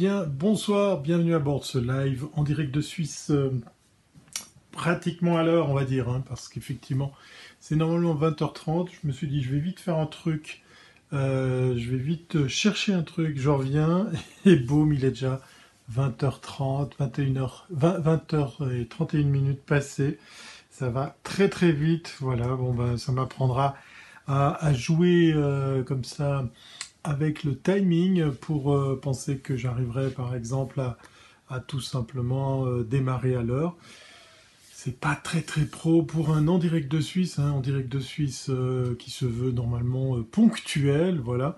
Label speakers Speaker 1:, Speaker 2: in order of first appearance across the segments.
Speaker 1: Bonsoir, bienvenue à bord de ce live en direct de Suisse, euh, pratiquement à l'heure, on va dire, hein, parce qu'effectivement, c'est normalement 20h30. Je me suis dit, je vais vite faire un truc, euh, je vais vite chercher un truc, je reviens, et boum, il est déjà 20h30, 21h, 20, h et 31 minutes passées. Ça va très très vite, voilà, bon ben, ça m'apprendra à, jouer euh, comme ça avec le timing pour euh, penser que j'arriverai par exemple à, tout simplement euh, démarrer à l'heure. C'est pas très très pro pour un en direct de Suisse, hein, en direct de Suisse euh, qui se veut normalement ponctuel, voilà.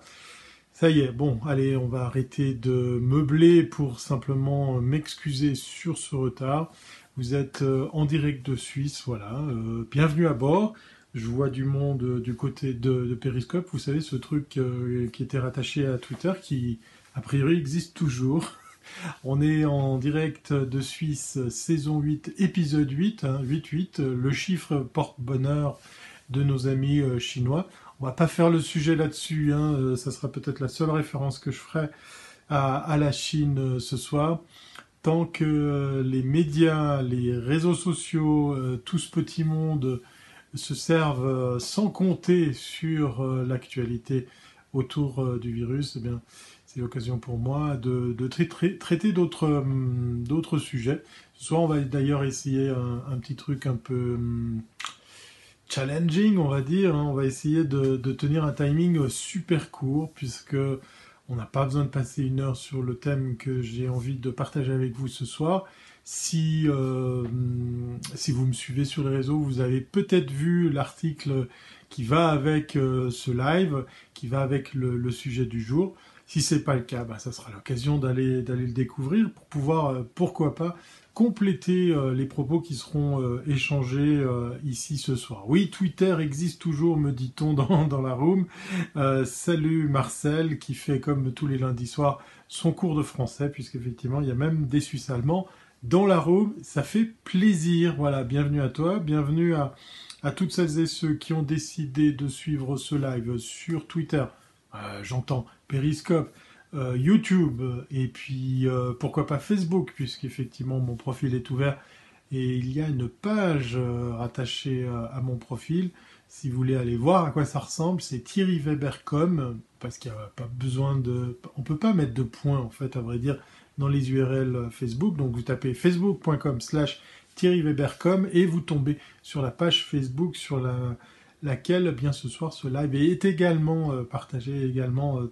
Speaker 1: Ça y est, bon, allez, on va arrêter de meubler pour simplement m'excuser sur ce retard. Vous êtes en direct de Suisse, voilà. bienvenue à bord je vois du monde euh, du côté de, Periscope, vous savez, ce truc euh, qui était rattaché à Twitter, qui a priori existe toujours. On est en direct de Suisse, saison 8, épisode 8, 8-8. Hein, le chiffre porte-bonheur de nos amis euh, chinois. On va pas faire le sujet là-dessus, hein, ça sera peut-être la seule référence que je ferai à, à la Chine ce soir. Tant que les médias, les réseaux sociaux, tout ce petit monde se servent euh, sans compter sur euh, l'actualité autour euh, du virus, eh bien, c'est l'occasion pour moi de, traiter hum, d'autres sujets. Ce soir, on va d'ailleurs essayer un, petit truc un peu hum, challenging, on va dire. Hein. On va essayer de, tenir un timing super court, puisque on n'a pas besoin de passer une heure sur le thème que j'ai envie de partager avec vous ce soir. Si, euh, si vous me suivez sur les réseaux, vous avez peut-être vu l'article qui va avec euh, ce live, qui va avec le, sujet du jour. Si ce n'est pas le cas, bah, ça sera l'occasion d'aller le découvrir pour pouvoir, euh, pourquoi pas, compléter les propos qui seront échangés ici ce soir. Oui, Twitter existe toujours, me dit-on dans, dans la room. salut Marcel qui fait comme tous les lundis soirs son cours de français, puisqu'effectivement il y a même des Suisses allemands dans la room. Ça fait plaisir. Voilà, bienvenue à toi, bienvenue à, toutes celles et ceux qui ont décidé de suivre ce live sur Twitter. Euh, j'entends Periscope, euh, YouTube et puis euh, pourquoi pas Facebook puisqu'effectivement mon profil est ouvert et il y a une page rattachée à mon profil. Si vous voulez aller voir à quoi ça ressemble, c'est Thierry Webercom parce qu'il n'y a pas besoin de, on peut pas mettre de points en fait à vrai dire dans les URL Facebook. Donc vous tapez facebook.com slash Thierry Webercom et vous tombez sur la page Facebook sur la, laquelle bien ce soir ce live est également euh, partagé, également euh,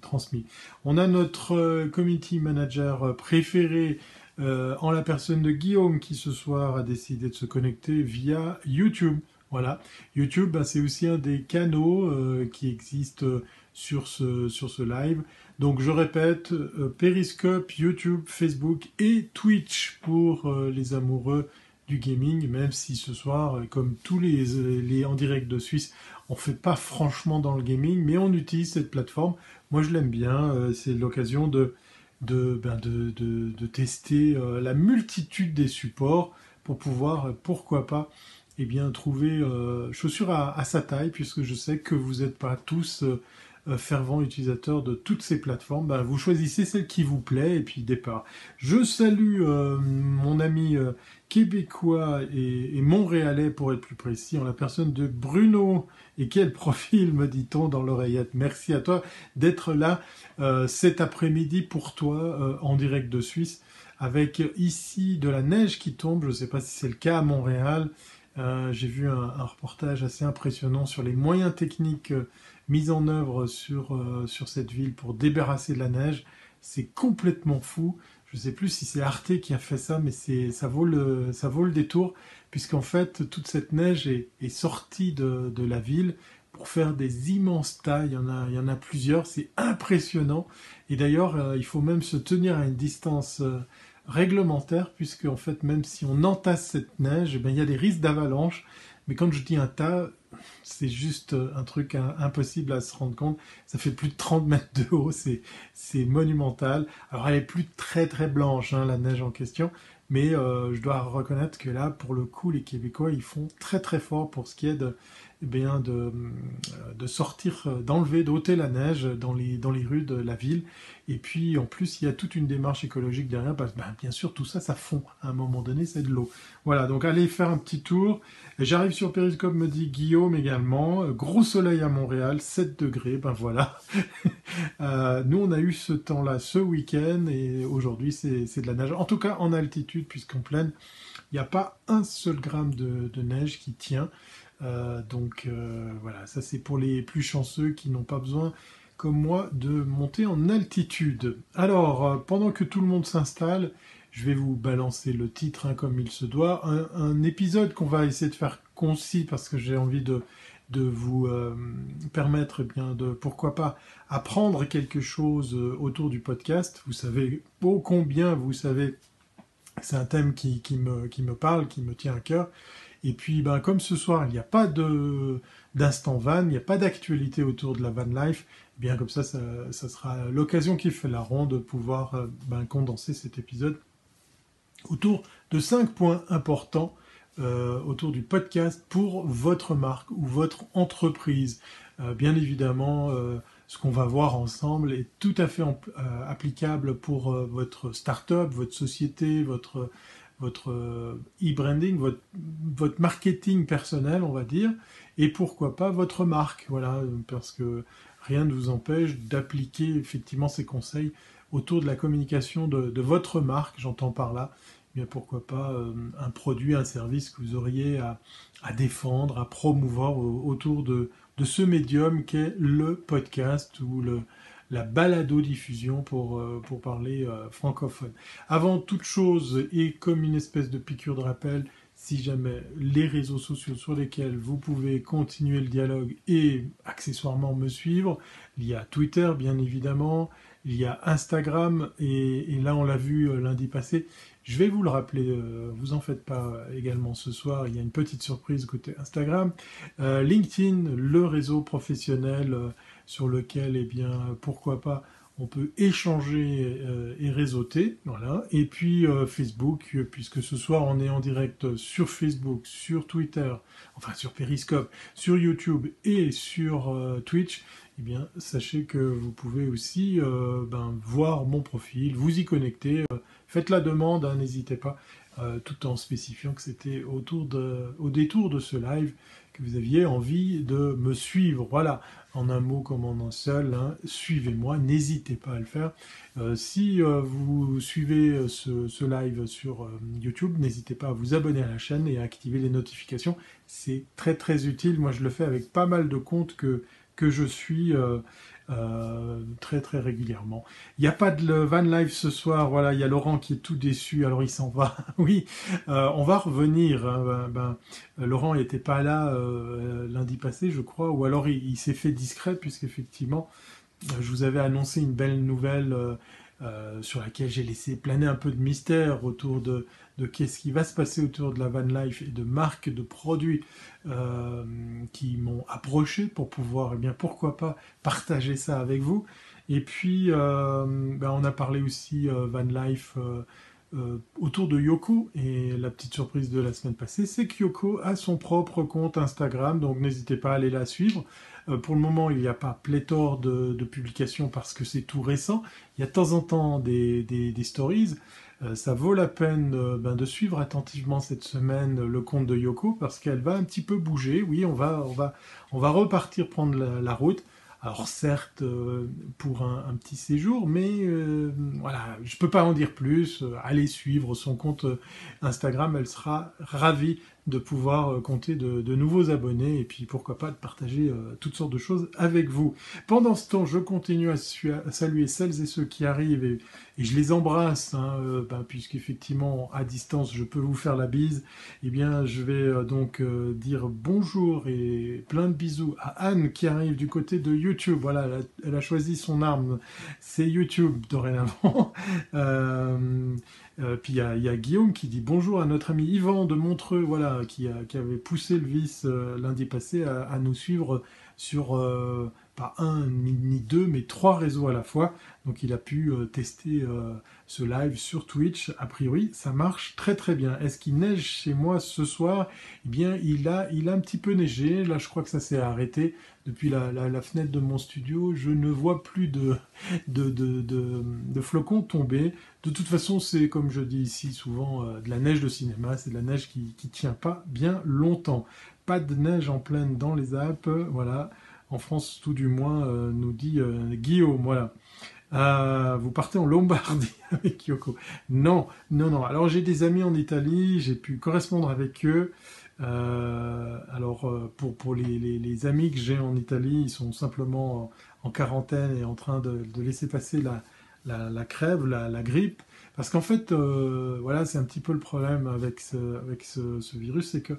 Speaker 1: transmis. On a notre euh, committee manager préféré en la personne de Guillaume qui ce soir a décidé de se connecter via YouTube. Voilà, YouTube, ben, c'est aussi un des canaux qui existent sur ce, sur ce live. Donc je répète, euh, Periscope, YouTube, Facebook et Twitch pour euh, les amoureux du gaming, même si ce soir, euh, comme tous les, en direct de Suisse, on fait pas franchement dans le gaming, mais on utilise cette plateforme. Moi je l'aime bien, c'est l'occasion de, ben tester la multitude des supports pour pouvoir, pourquoi pas, eh bien, trouver chaussures à, sa taille, puisque je sais que vous n'êtes pas tous fervent utilisateur de toutes ces plateformes, ben, vous choisissez celle qui vous plaît et puis départ. Je salue euh, mon ami euh, québécois et, montréalais pour être plus précis, en la personne de Bruno. Et quel profil, me dit-on dans l'oreillette. Merci à toi d'être là cet après-midi pour toi en direct de Suisse, avec ici de la neige qui tombe. Je ne sais pas si c'est le cas à Montréal. J'ai vu un, reportage assez impressionnant sur les moyens techniques mise en œuvre sur, euh, sur cette ville pour débarrasser de la neige. C'est complètement fou. Je ne sais plus si c'est Arte qui a fait ça, mais ça vaut le ça vaut le détour puisqu'en fait toute cette neige est, sortie de, de, la ville pour faire des immenses tas. Il y en a il y en a plusieurs. C'est impressionnant. Et d'ailleurs euh, il faut même se tenir à une distance euh, réglementaire puisque en fait même si on entasse cette neige, eh il y a des risques d'avalanche. Mais quand je dis un tas, c'est juste euh, un truc impossible à se rendre compte. Ça fait plus de 30 mètres de haut, c'est, monumental. Alors elle est plus très très blanche, hein, la neige en question, mais euh, je dois reconnaître que là, pour le coup, les Québécois, ils font très très fort pour ce qui est de, eh bien de, sortir, d'enlever, d'ôter la neige dans les, dans les rues de la ville. Et puis en plus, il y a toute une démarche écologique derrière, parce que ben, bien sûr, tout ça, ça fond. À un moment donné, c'est de l'eau. Voilà, donc allez faire un petit tour. J'arrive sur Periscope, me dit Guillaume également. Gros soleil à Montréal, 7 degrés, ben voilà. euh, nous, on a eu ce temps-là ce week-end et aujourd'hui, c'est de la neige. En tout cas, en altitude, puisqu'en pleine, il n'y a pas un seul gramme de neige qui tient. Euh, donc euh, voilà, ça c'est pour les plus chanceux qui n'ont pas besoin, comme moi, de monter en altitude. Alors, euh, pendant que tout le monde s'installe, je vais vous balancer le titre hein, comme il se doit. Un, épisode qu'on va essayer de faire concis parce que j'ai envie de, de vous permettre eh bien, de, pourquoi pas, apprendre quelque chose autour du podcast. Vous savez ô combien, vous savez, c'est un thème qui, qui, me, qui me parle, qui me tient à cœur. Et puis, ben, comme ce soir, il n'y a pas d'instant van, il n'y a pas d'actualité autour de la van life, eh bien comme ça, ça, sera l'occasion qui fait la ronde de pouvoir euh, ben, condenser cet épisode autour de cinq points importants euh, autour du podcast pour votre marque ou votre entreprise. Euh, bien évidemment, ce qu'on va voir ensemble est tout à fait applicable pour votre start-up, votre société, votre votre euh, e-branding, votre, marketing personnel, on va dire, et pourquoi pas votre marque, voilà, parce que rien ne vous empêche d'appliquer effectivement ces conseils autour de la communication de, votre marque, j'entends par là, eh bien pourquoi pas euh, un produit, un service que vous auriez à, défendre, à promouvoir autour de, de ce médium qu'est le podcast ou le, la balado-diffusion pour, euh, parler euh, francophone. Avant toute chose, et comme une espèce de piqûre de rappel, si jamais les réseaux sociaux sur lesquels vous pouvez continuer le dialogue et accessoirement me suivre, il y a Twitter bien évidemment, il y a Instagram et, là on l'a vu euh, lundi passé. Je vais vous le rappeler, vous en faites pas également ce soir, il y a une petite surprise côté Instagram. LinkedIn, le réseau professionnel sur lequel, eh bien, pourquoi pas, on peut échanger euh, et réseauter, voilà. Et puis euh, Facebook, puisque ce soir on est en direct sur Facebook, sur Twitter, enfin sur Periscope, sur YouTube et sur euh, Twitch, eh bien sachez que vous pouvez aussi ben, voir mon profil, vous y connecter, faites la demande, hein, n'hésitez pas, tout en spécifiant que c'était au détour de ce live que vous aviez envie de me suivre. Voilà, en un mot comme en un seul, hein, suivez-moi, n'hésitez pas à le faire. Euh, si euh, vous suivez euh, ce, live sur YouTube, n'hésitez pas à vous abonner à la chaîne et à activer les notifications. C'est très très utile. Moi, je le fais avec pas mal de comptes que, que je suis. Euh, très très régulièrement. Il n'y a pas de van live ce soir, voilà, il y a Laurent qui est tout déçu, alors il s'en va. oui, euh, on va revenir. Hein, ben, ben, Laurent n'était pas là euh, lundi passé, je crois, ou alors il, il s'est fait discret, puisqu'effectivement, je vous avais annoncé une belle nouvelle sur laquelle j'ai laissé planer un peu de mystère autour de, qu'est-ce qui va se passer autour de la van life et de marques de produits euh, qui m'ont approché pour pouvoir, eh bien, pourquoi pas partager ça avec vous. Et puis, euh, ben, on a parlé aussi van life autour de Yoko. Et la petite surprise de la semaine passée, c'est que Yoko a son propre compte Instagram, donc n'hésitez pas à aller la suivre. Euh, pour le moment, il n'y a pas pléthore de, publications parce que c'est tout récent. Il y a de temps en temps des, stories. Euh, ça vaut la peine euh, ben, de suivre attentivement cette semaine le compte de Yoko parce qu'elle va un petit peu bouger. Oui, on va, on va, on va repartir prendre la route. Alors certes euh, pour un, petit séjour, mais euh, voilà, je peux pas en dire plus. Euh, allez suivre son compte Instagram, elle sera ravie de pouvoir compter de, nouveaux abonnés et puis pourquoi pas de partager toutes sortes de choses avec vous. Pendant ce temps, je continue à, saluer celles et ceux qui arrivent et, je les embrasse, hein, ben, puisqu'effectivement à distance je peux vous faire la bise. Eh bien, je vais donc dire bonjour et plein de bisous à Anne qui arrive du côté de YouTube. Voilà, elle a, choisi son arme. C'est YouTube dorénavant. Euh, euh, puis il y, a Guillaume qui dit bonjour à notre ami Yvan de Montreux, voilà, qui, avait poussé le vice euh, lundi passé à, nous suivre sur pas un ni, deux, mais trois réseaux à la fois. Donc il a pu euh, tester euh, ce live sur Twitch. A priori, ça marche très très bien. Est-ce qu'il neige chez moi ce soir? Eh bien, il a, il a un petit peu neigé. Là, je crois que ça s'est arrêté depuis la, fenêtre de mon studio. Je ne vois plus de, flocons tomber. De toute façon, c'est comme je dis ici souvent euh, de la neige de cinéma. C'est de la neige qui ne tient pas bien longtemps. Pas de neige en pleine dans les Alpes. Voilà en France tout du moins, euh, nous dit euh, Guillaume. Voilà. Vous partez en Lombardie avec Yoko. Non, non, non. Alors j'ai des amis en Italie, j'ai pu correspondre avec eux. Alors pour, pour les, amis que j'ai en Italie, ils sont simplement en, quarantaine et en train de, laisser passer la, la, crève, la, grippe. Parce qu'en fait, voilà, c'est un petit peu le problème avec ce, avec ce, virus, c'est que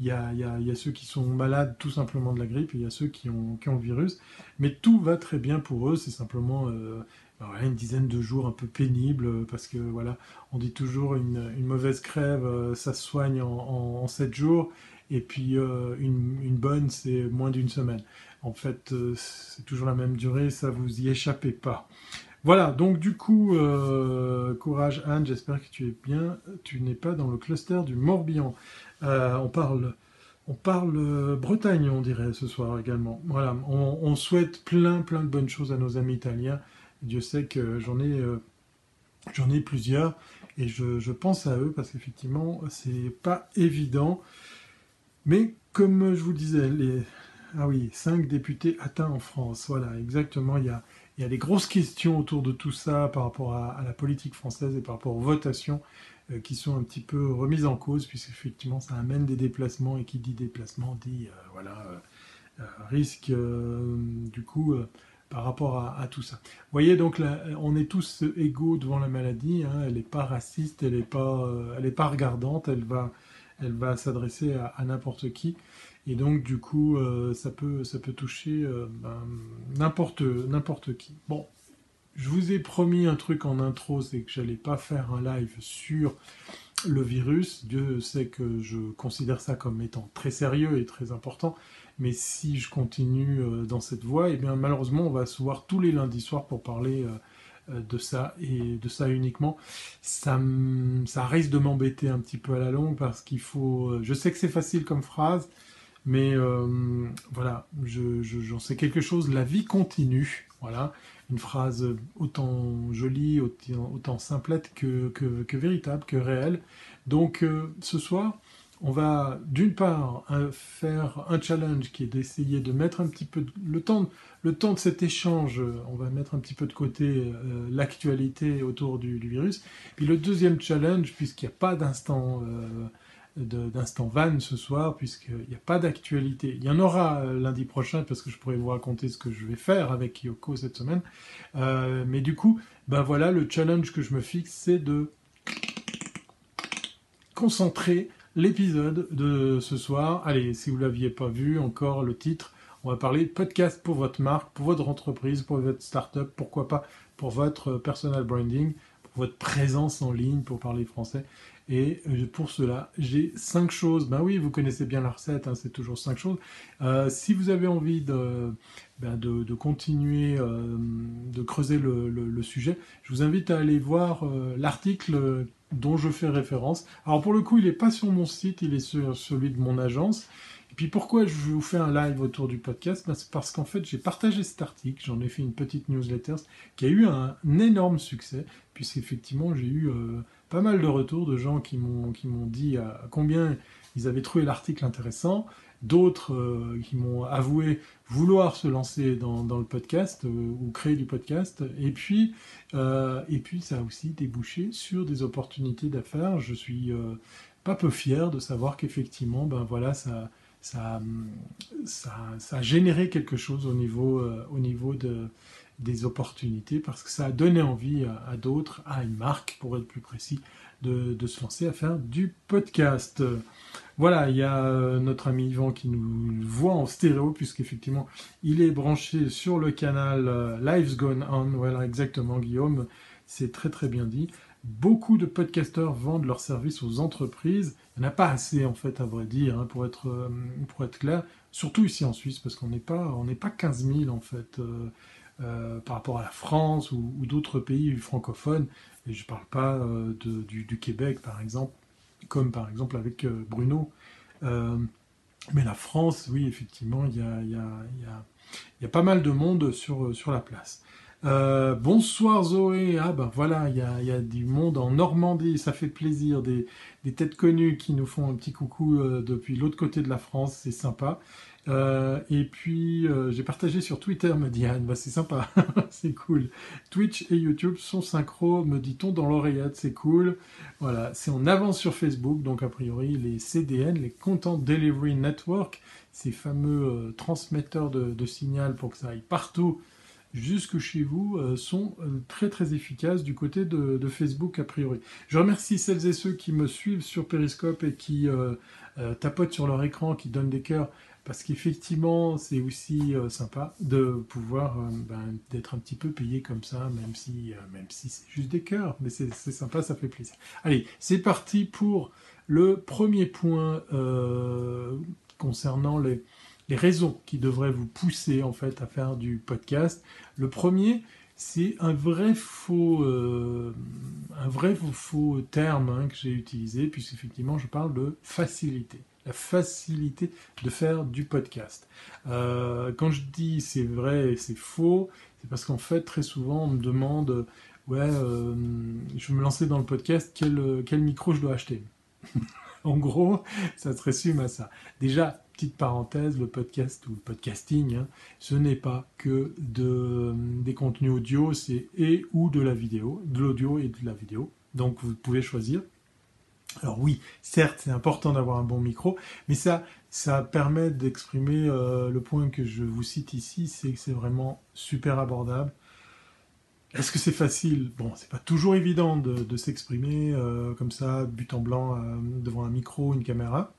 Speaker 1: il y, a, ceux qui sont malades tout simplement de la grippe il y a ceux qui ont, qui ont le virus. Mais tout va très bien pour eux, c'est simplement euh, une dizaine de jours un peu pénibles parce que voilà, on dit toujours une, mauvaise crève, euh, ça se soigne en, sept jours et puis euh, une, bonne, c'est moins d'une semaine. En fait, c'est toujours la même durée, ça vous y échappez pas. Voilà, donc du coup, courage Anne, j'espère que tu es bien. Tu n'es pas dans le cluster du Morbihan. Euh, on parle, on parle euh, Bretagne, on dirait ce soir également. Voilà, on, souhaite plein, plein de bonnes choses à nos amis italiens. Dieu sait que j'en ai, euh, ai plusieurs et je, pense à eux parce qu'effectivement, c'est pas évident. Mais comme je vous disais, les, ah oui, cinq députés atteints en France. Voilà, exactement. Il y a, il y a des grosses questions autour de tout ça par rapport à, la politique française et par rapport aux votations. Euh, qui sont un petit peu remises en cause, puisqu'effectivement ça amène des déplacements, et qui dit déplacement dit euh, voilà, risque du coup par rapport à, tout ça. Vous voyez donc on est tous égaux devant la maladie, hein, elle n'est pas raciste, elle n'est pas, est pas regardante, elle va, elle va s'adresser à, n'importe qui. Et donc du coup, ça, peut, ça peut toucher ben, n'importe n'importe qui. Bon, je vous ai promis un truc en intro, c'est que j'allais pas faire un live sur le virus. Dieu sait que je considère ça comme étant très sérieux et très important. Mais si je continue euh, dans cette voie, eh bien malheureusement, on va se voir tous les lundis soirs pour parler euh, euh, de ça et de ça uniquement. Ça, risque de m'embêter un petit peu à la longue parce qu'il faut. Je sais que c'est facile comme phrase, mais voilà, j'en sais quelque chose. La vie continue. Voilà une phrase autant jolie, autant, simplette que, véritable, que réelle. Donc ce soir, on va d'une part faire un challenge qui est d'essayer de mettre un petit peu le temps, de cet échange, on va mettre un petit peu de côté euh, l'actualité autour du, virus. Puis le deuxième challenge, puisqu'il n'y a pas d'instant euh, van ce soir, puisqu'il n'y a pas d'actualité. Il y en aura euh, lundi prochain, parce que je pourrais vous raconter ce que je vais faire avec Yoko cette semaine. Euh, mais du coup, ben voilà, le challenge que je me fixe, c'est de concentrer l'épisode de ce soir. Allez, si vous ne l'aviez pas vu, encore le titre, on va parler podcast pour votre marque, pour votre entreprise, pour votre startup, pourquoi pas pour votre personal branding, pour votre présence en ligne, pour parler français. Et euh, pour cela, j'ai cinq choses. Ben oui, vous connaissez bien la recette, hein, c'est toujours cinq choses. Euh, si vous avez envie de, ben continuer euh, de creuser le, sujet, je vous invite à aller voir l'article dont je fais référence. Alors pour le coup, il n'est pas sur mon site, il est sur celui de mon agence. Et puis pourquoi je vous fais un live autour du podcast? C'est parce qu'en fait, j'ai partagé cet article, j'en ai fait une petite newsletter qui a eu un, énorme succès, puisqu'effectivement, j'ai eu pas mal de retours de gens qui m'ont dit à combien ils avaient trouvé l'article intéressant, d'autres euh, qui m'ont avoué vouloir se lancer dans, le podcast euh, ou créer du podcast, et puis euh, et puis ça a aussi débouché sur des opportunités d'affaires. Je suis pas peu fier de savoir qu'effectivement, ben voilà, ça ça, a généré quelque chose au niveau, au niveau de, des opportunités parce que ça a donné envie à, d'autres, à une marque pour être plus précis, de, se lancer à faire du podcast. Voilà, il y a euh, notre ami Yvan qui nous voit en stéréo puisqu'effectivement il est branché sur le canal euh, Lives Gone On. Voilà, exactement Guillaume, c'est très très bien dit. Beaucoup de podcasteurs vendent leurs services aux entreprises. Il n'y en a pas assez en fait à vrai dire, hein, pour, être, euh, pour être clair. surtout ici en Suisse, parce qu'on n'est pas, on n'est pas 15 000 en fait. Par rapport à la France ou, d'autres pays francophones, et je ne parle pas du, Québec par exemple, comme par exemple avec Bruno. mais la France, oui, effectivement, il y a, pas mal de monde sur, la place. Euh, bonsoir Zoé, ah ben voilà, il y a, du monde en Normandie, ça fait plaisir, des, têtes connues qui nous font un petit coucou euh, depuis l'autre côté de la France, c'est sympa. Euh, et puis j'ai partagé sur Twitter, me dit Anne, bah, c'est sympa, c'est cool. Twitch et YouTube sont synchro, me dit-on dans l'oreillette, c'est cool. Voilà, c'est en avance sur Facebook, donc a priori les CDN, les Content Delivery Network, ces fameux transmetteurs de, signal pour que ça aille partout jusque chez vous euh, sont euh, très très efficaces du côté de, Facebook a priori. Je remercie celles et ceux qui me suivent sur Periscope et qui euh, tapotent sur leur écran, qui donnent des cœurs, parce qu'effectivement c'est aussi sympa de pouvoir ben, d'être un petit peu payé comme ça, même si même si c'est juste des cœurs, mais c'est sympa, ça fait plaisir. Allez, c'est parti pour le premier point concernant les les raisons qui devraient vous pousser en fait à faire du podcast. Le premier, c'est un vrai faux, euh, un vrai faux terme hein, que j'ai utilisé, puisqu'effectivement je parle de facilité. La facilité de faire du podcast. Euh, quand je dis c'est vrai et c'est faux, c'est parce qu'en fait très souvent on me demande ouais, euh, je vais me lancer dans le podcast, quel, quel micro je dois acheter? En gros, ça se résume à ça. Déjà, petite parenthèse, le podcast ou le podcasting, hein, ce n'est pas que de, des contenus audio, c'est et ou de la vidéo, de l'audio et de la vidéo. Donc vous pouvez choisir. Alors oui, certes, c'est important d'avoir un bon micro, mais ça, ça permet d'exprimer euh, le point que je vous cite ici, c'est que c'est vraiment super abordable. Est-ce que c'est facile? Bon, c'est pas toujours évident de, s'exprimer euh, comme ça, but en blanc, euh, devant un micro, une caméra.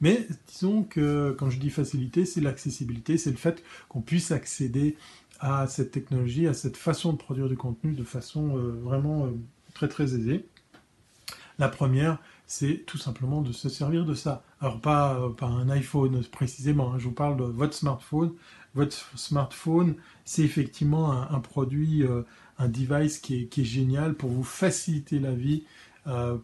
Speaker 1: Mais disons que quand je dis facilité, c'est l'accessibilité, c'est le fait qu'on puisse accéder à cette technologie, à cette façon de produire du contenu de façon euh, vraiment euh, très très aisée. La première, c'est tout simplement de se servir de ça. Alors pas, euh, un iPhone précisément, hein. je vous parle de votre smartphone. Votre smartphone, c'est effectivement un, produit, un device qui est, génial pour vous faciliter la vie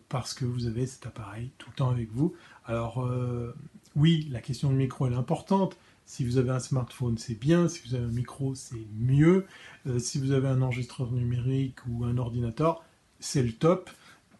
Speaker 1: parce que vous avez cet appareil tout le temps avec vous. Alors euh, oui, la question de micro est importante. Si vous avez un smartphone, c'est bien. Si vous avez un micro, c'est mieux. Euh, si vous avez un enregistreur numérique ou un ordinateur, c'est le top.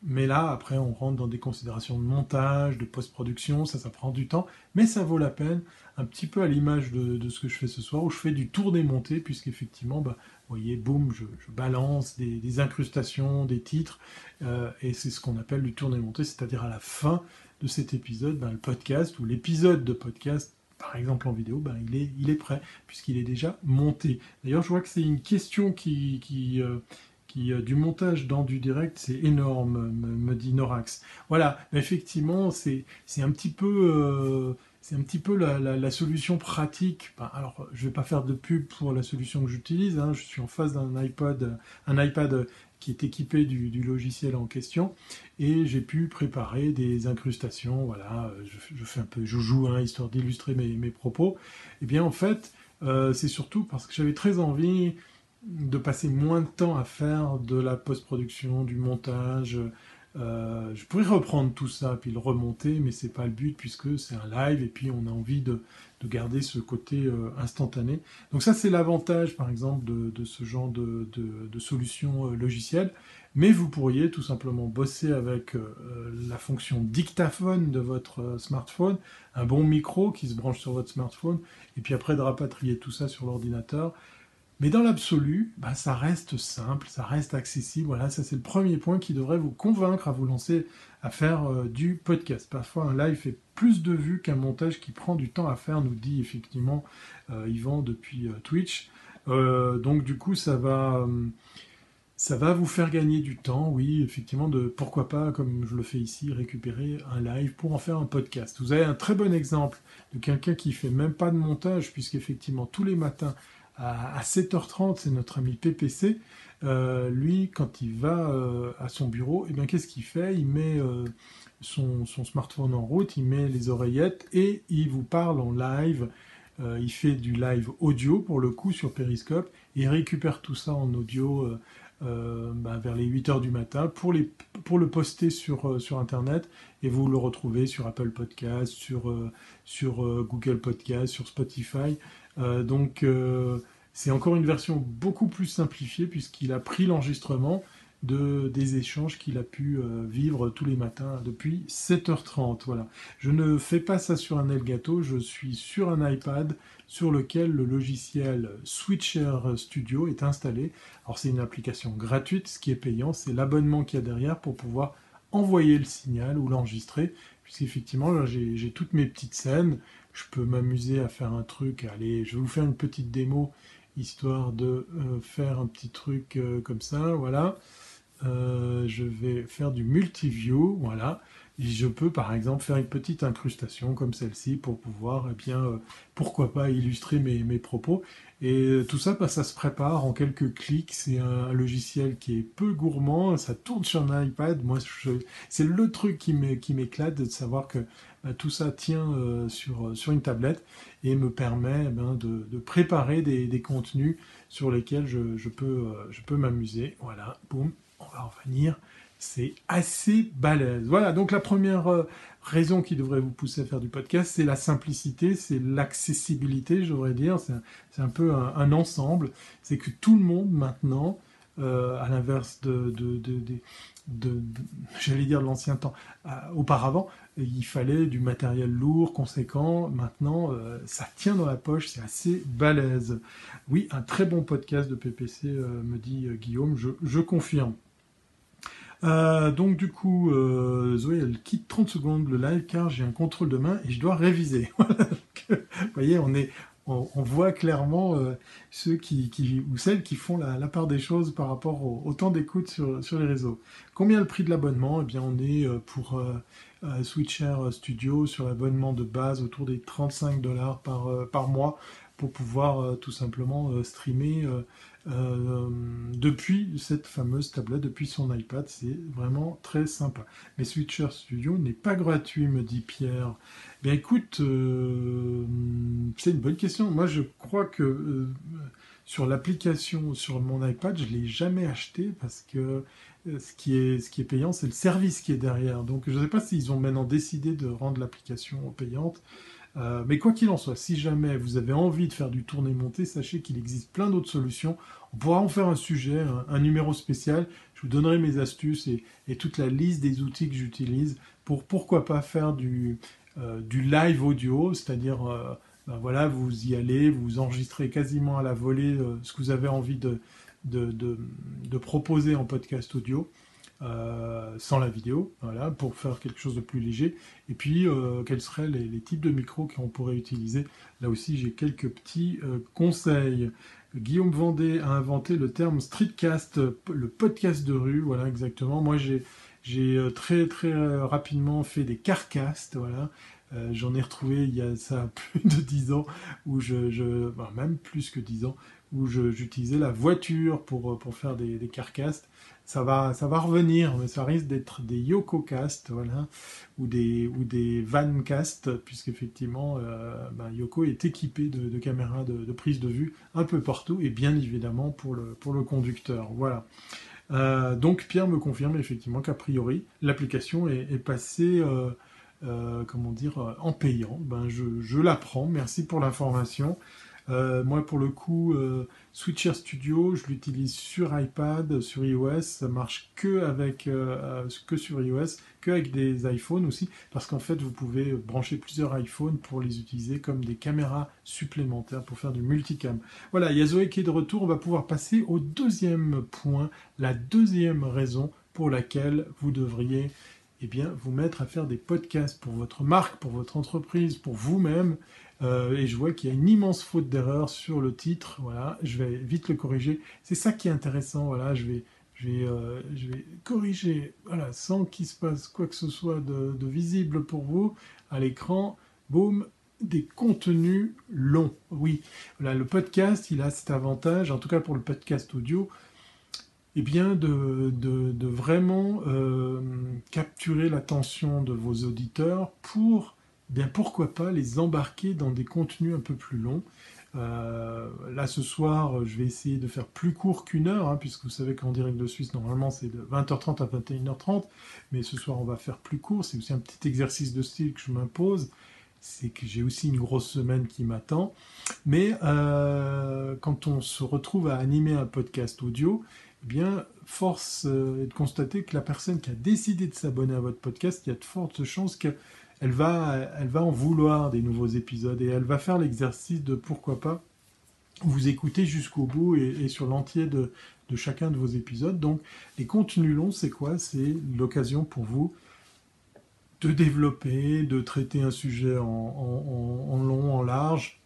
Speaker 1: Mais là, après, on rentre dans des considérations de montage, de post-production, ça, ça prend du temps, mais ça vaut la peine, un petit peu à l'image de, ce que je fais ce soir, où je fais du tour des montées, puisqu'effectivement, bah, vous voyez, boum, je, balance des, incrustations, des titres, euh, et c'est ce qu'on appelle du tour des montées, c'est-à-dire à la fin, de cet épisode, ben, le podcast ou l'épisode de podcast, par exemple en vidéo, ben, il, est, il est prêt puisqu'il est déjà monté. D'ailleurs, je vois que c'est une question qui, qui, euh, qui euh, du montage dans du direct, c'est énorme, me, dit Norax. Voilà, effectivement, c'est un petit peu. Euh, c'est un petit peu la, la, solution pratique. Ben, alors, je vais pas faire de pub pour la solution que j'utilise. Hein. Je suis en face d'un iPod, un iPad qui est équipé du, logiciel en question et j'ai pu préparer des incrustations voilà je, fais un peu joujou hein, histoire d'illustrer mes, propos. Et eh bien en fait euh, c'est surtout parce que j'avais très envie de passer moins de temps à faire de la post-production du montage. Euh, je pourrais reprendre tout ça puis le remonter, mais c'est pas le but puisque c'est un live et puis on a envie de, garder ce côté euh, instantané. Donc ça c'est l'avantage par exemple de, ce genre de, de solution euh, logicielle. Mais vous pourriez tout simplement bosser avec la fonction dictaphone de votre smartphone, un bon micro qui se branche sur votre smartphone, et puis après de rapatrier tout ça sur l'ordinateur mais dans l'absolu, bah, ça reste simple, ça reste accessible. Voilà, ça c'est le premier point qui devrait vous convaincre à vous lancer à faire euh, du podcast. Parfois, un live fait plus de vues qu'un montage qui prend du temps à faire, nous dit effectivement euh, Yvan depuis euh, Twitch. donc du coup, ça va, ça va vous faire gagner du temps, oui, effectivement, de pourquoi pas, comme je le fais ici, récupérer un live pour en faire un podcast. Vous avez un très bon exemple de quelqu'un qui fait même pas de montage, puisqu'effectivement tous les matins à, 7h30, c'est notre ami PPC lui, quand il va à son bureau, eh bien, qu'est-ce qu'il fait? Il met son, smartphone en route, il met les oreillettes et il vous parle en live. il fait du live audio pour le coup sur Periscope. Il récupère tout ça en audio euh, bah, vers les 8 heures du matin pour, le poster sur, euh, Internet et vous le retrouvez sur Apple Podcast, sur, euh, sur Google Podcast, sur Spotify. Donc c'est encore une version beaucoup plus simplifiée puisqu'il a pris l'enregistrement de, des échanges qu'il a pu vivre tous les matins depuis 7h30. Voilà. Je ne fais pas ça sur un Elgato, je suis sur un iPad sur lequel le logiciel Switcher Studio est installé. Alors c'est une application gratuite, ce qui est payant, c'est l'abonnement qu'il y a derrière pour pouvoir envoyer le signal ou l'enregistrer, puisqu'effectivement j'ai toutes mes petites scènes, je peux m'amuser à faire un truc, allez, je vais vous faire une petite démo histoire de euh, faire un petit truc euh, comme ça, voilà. Euh, je vais faire du multiview, voilà je peux par exemple faire une petite incrustation comme celle-ci pour pouvoir, eh bien, pourquoi pas illustrer mes, propos. Et tout ça, bah, ça se prépare en quelques clics. C'est un, logiciel qui est peu gourmand. Ça tourne sur un iPad. Moi, c'est le truc qui m'éclate de savoir que tout ça tient euh, sur, sur une tablette et me permet eh ben, de, préparer des, contenus sur lesquels je, peux, m'amuser. Voilà, boum, on va revenir c'est assez balèze. Voilà, donc la première euh, raison qui devrait vous pousser à faire du podcast, c'est la simplicité, c'est l'accessibilité, je devrais dire. C'est un, peu un, ensemble. C'est que tout le monde maintenant, euh, à l'inverse de, j'allais dire de l'ancien temps, euh, auparavant, il fallait du matériel lourd, conséquent. Maintenant, ça tient dans la poche, c'est assez balèze. Oui, un très bon podcast de PPC, me dit Guillaume, je confirme. Euh, donc du coup, euh, Zoé, elle quitte 30 secondes le live car j'ai un contrôle de main et je dois réviser. vous voyez, on est, on, voit clairement euh, ceux qui, ou celles qui font la, part des choses par rapport au, temps d'écoute sur, les réseaux. Combien le prix de l'abonnement? Eh bien, on est pour Switcher Studio sur l'abonnement de base autour des 35 dollars par, mois pour pouvoir tout simplement streamer euh, depuis cette fameuse tablette, depuis son iPad. C'est vraiment très sympa. Mais Switcher Studio n'est pas gratuit, me dit Pierre. Écoute, euh, c'est une bonne question. Moi, je crois que euh, sur l'application sur mon iPad, je ne l'ai jamais acheté parce que ce qui est, ce qui est payant, c'est le service qui est derrière. Donc, je ne sais pas s'ils ont maintenant décidé de rendre l'application payante. Euh, mais quoi qu'il en soit, si jamais vous avez envie de faire du tourné-monté, sachez qu'il existe plein d'autres solutions. On pourra en faire un sujet, un, numéro spécial. Je vous donnerai mes astuces et, toute la liste des outils que j'utilise pour pourquoi pas faire du, euh, du live audio, c'est-à-dire euh, ben voilà, vous y allez, vous enregistrez quasiment à la volée ce que vous avez envie de, proposer en podcast audio. Euh, sans la vidéo, voilà, pour faire quelque chose de plus léger. Et puis, euh, quels seraient les, types de micros qu'on pourrait utiliser? Là aussi, j'ai quelques petits euh, conseils. Guillaume Vendée a inventé le terme streetcast, le podcast de rue, voilà exactement. Moi, j'ai j'ai très très rapidement fait des carcasts, voilà. J'en ai retrouvé il y a ça plus de 10 ans, où je, même plus que 10 ans, où j'utilisais la voiture pour, pour faire des, des carcastes ça va, ça va revenir, mais ça risque d'être des YokoCast, voilà, ou des, ou des Vancast, puisqu'effectivement, euh, ben, Yoko est équipé de, caméras de, prise de vue un peu partout, et bien évidemment pour le, pour le conducteur, voilà. Euh, donc Pierre me confirme effectivement qu'a priori, l'application est, passée... Euh, euh, comment dire, en payant. Ben, je, je l'apprends, merci pour l'information. Euh, moi, pour le coup, euh, Switcher Studio, je l'utilise sur iPad, sur iOS. Ça marche que avec euh, que sur iOS, que avec des iPhones aussi, parce qu'en fait, vous pouvez brancher plusieurs iPhones pour les utiliser comme des caméras supplémentaires pour faire du multicam. Voilà, il qui est de retour. On va pouvoir passer au deuxième point, la deuxième raison pour laquelle vous devriez eh bien, vous mettre à faire des podcasts pour votre marque, pour votre entreprise, pour vous-même. Euh, et je vois qu'il y a une immense faute d'erreur sur le titre. Voilà, je vais vite le corriger. C'est ça qui est intéressant. Voilà, je vais, je vais, euh, je vais corriger. Voilà, sans qu'il se passe quoi que ce soit de, visible pour vous à l'écran. Boum, des contenus longs. Oui, voilà, le podcast, il a cet avantage, en tout cas pour le podcast audio, eh bien de, de, vraiment euh, capturer l'attention de vos auditeurs pour, bien pourquoi pas les embarquer dans des contenus un peu plus longs. Euh, là ce soir, je vais essayer de faire plus court qu'une heure, hein, puisque vous savez qu'en direct de Suisse, normalement c'est de 20h30 à 21h30, mais ce soir on va faire plus court, c'est aussi un petit exercice de style que je m'impose c'est que j'ai aussi une grosse semaine qui m'attend. Mais euh, quand on se retrouve à animer un podcast audio, eh bien, force euh, est de constater que la personne qui a décidé de s'abonner à votre podcast, il y a de fortes chances qu'elle elle va en vouloir des nouveaux épisodes et elle va faire l'exercice de pourquoi pas vous écouter jusqu'au bout et, sur l'entier de, de, chacun de vos épisodes. Donc, les contenus longs, c'est quoi? C'est l'occasion pour vous de développer, de traiter un sujet en, long, en large,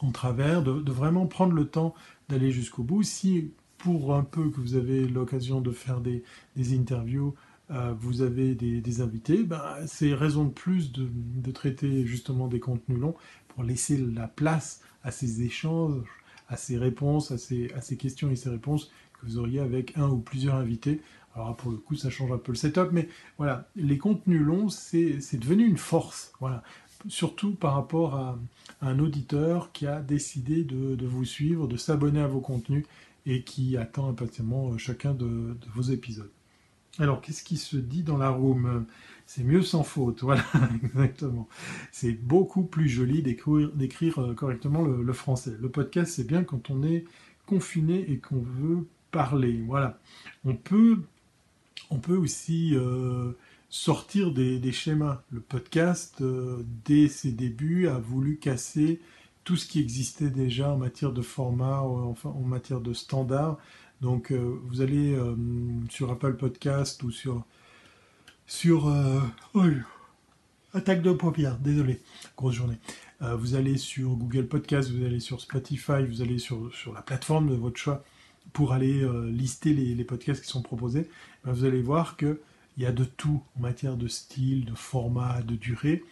Speaker 1: en travers, de, vraiment prendre le temps d'aller jusqu'au bout. Si pour un peu que vous avez l'occasion de faire des, interviews, euh, vous avez des, invités, ben, c'est raison de plus de, traiter justement des contenus longs pour laisser la place à ces échanges, à ces réponses, à ces, questions et ces réponses que vous auriez avec un ou plusieurs invités. Alors pour le coup, ça change un peu le setup, mais voilà, les contenus longs, c'est devenu une force. Voilà. Surtout par rapport à, un auditeur qui a décidé de, vous suivre, de s'abonner à vos contenus et qui attend impatiemment euh, chacun de, vos épisodes. Alors, qu'est-ce qui se dit dans la room? C'est mieux sans faute, voilà, exactement. C'est beaucoup plus joli d'écrire euh, correctement le, français. Le podcast, c'est bien quand on est confiné et qu'on veut parler. Voilà. On peut aussi euh, sortir des, schémas. Le podcast, euh, dès ses débuts, a voulu casser tout ce qui existait déjà en matière de format, en matière de standard. Donc euh, vous allez sur Apple Podcast ou sur sur attaque de paupières, désolé, grosse journée. vous allez sur Google Podcast, vous allez sur Spotify, vous allez sur, sur la plateforme de votre choix pour aller lister les, podcasts qui sont proposés. Ben, vous allez voir qu'il y a de tout en matière de style, de format, de durée,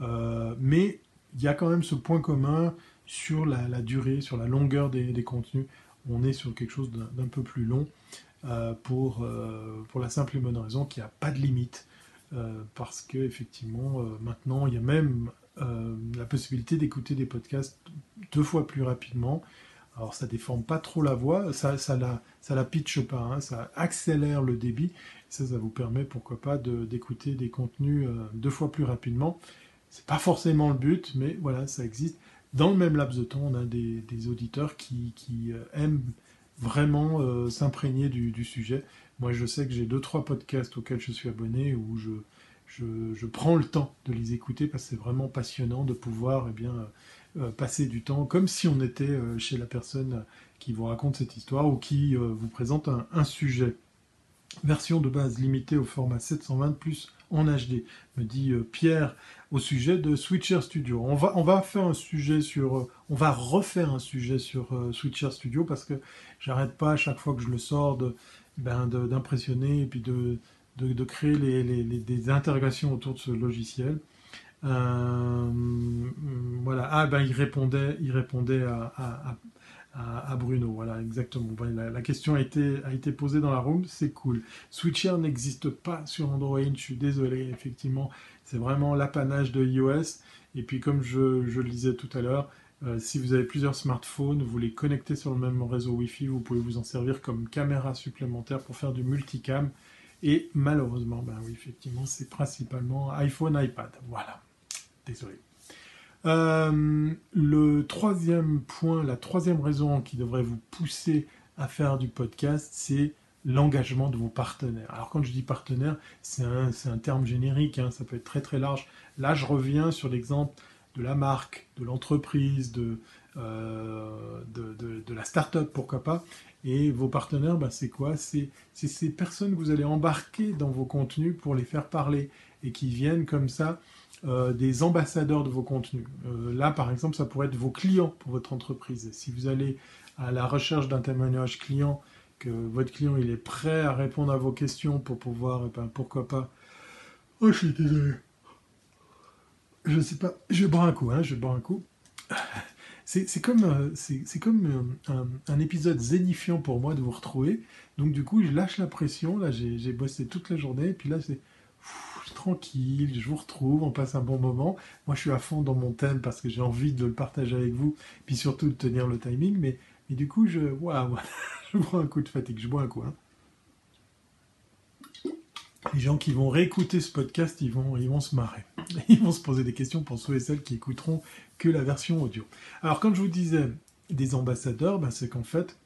Speaker 1: euh, mais il y a quand même ce point commun sur la, durée, sur la longueur des, contenus. On est sur quelque chose d'un peu plus long euh, pour, euh, pour la simple et bonne raison qu'il n'y a pas de limite. parce que effectivement, maintenant, il y a même la possibilité d'écouter des podcasts deux fois plus rapidement alors ça déforme pas trop la voix, ça, ça la, ça pitche pas, hein, ça accélère le débit. Ça, ça vous permet pourquoi pas d'écouter des contenus euh, deux fois plus rapidement. C'est pas forcément le but, mais voilà, ça existe. Dans le même laps de temps, on a des, auditeurs qui, euh, aiment vraiment euh, s'imprégner du, sujet. Moi, je sais que j'ai deux trois podcasts auxquels je suis abonné où je, prends le temps de les écouter parce que c'est vraiment passionnant de pouvoir eh bien euh, passer du temps comme si on était chez la personne qui vous raconte cette histoire ou qui vous présente un, sujet. Version de base limitée au format 720 plus en HD, me dit Pierre au sujet de Switcher Studio. On va, va refaire un sujet sur Switcher Studio parce que j'arrête pas à chaque fois que je le sors de, ben d'impressionner et puis de, créer les, des interrogations autour de ce logiciel. Euh, voilà. Ah ben il répondait, il répondait à, Bruno. Voilà, exactement. la, question a été, a été posée dans la room, c'est cool. Switcher n'existe pas sur Android, je suis désolé, effectivement, c'est vraiment l'apanage de iOS. Et puis comme je, je le disais tout à l'heure, euh, si vous avez plusieurs smartphones, vous les connectez sur le même réseau Wi-Fi, vous pouvez vous en servir comme caméra supplémentaire pour faire du multicam. Et malheureusement, ben oui, effectivement, c'est principalement iPhone, iPad. Voilà. Désolé. Euh, le troisième point, la troisième raison qui devrait vous pousser à faire du podcast, c'est l'engagement de vos partenaires. Alors quand je dis partenaire, c'est un, terme générique, hein, ça peut être très très large. Là, je reviens sur l'exemple de la marque, de l'entreprise, de, euh, de, la start-up, pourquoi pas. Et vos partenaires, bah, c'est quoi? C'est ces personnes que vous allez embarquer dans vos contenus pour les faire parler et qui viennent comme ça euh, des ambassadeurs de vos contenus. Euh, là, par exemple, ça pourrait être vos clients pour votre entreprise. Si vous allez à la recherche d'un témoignage client, que votre client il est prêt à répondre à vos questions pour pouvoir, eh ben, pourquoi pas. Oh, je suis désolé. Je sais pas. Je bois un coup, hein, je bois un coup. c'est comme, euh, comme un, un, épisode zénifiant pour moi de vous retrouver. Donc du coup, je lâche la pression. Là, j'ai bossé toute la journée. Et puis là, c'est tranquille, je vous retrouve, on passe un bon moment. Moi, je suis à fond dans mon thème parce que j'ai envie de le partager avec vous, puis surtout de tenir le timing. Mais, mais du coup, je, waouh, je prends un coup de fatigue, je bois un coup. Hein. Les gens qui vont réécouter ce podcast, ils vont, ils vont se marrer. Ils vont se poser des questions pour ceux et celles qui écouteront que la version audio. Alors, comme je vous disais, des ambassadeurs, ben, c'est qu'en fait,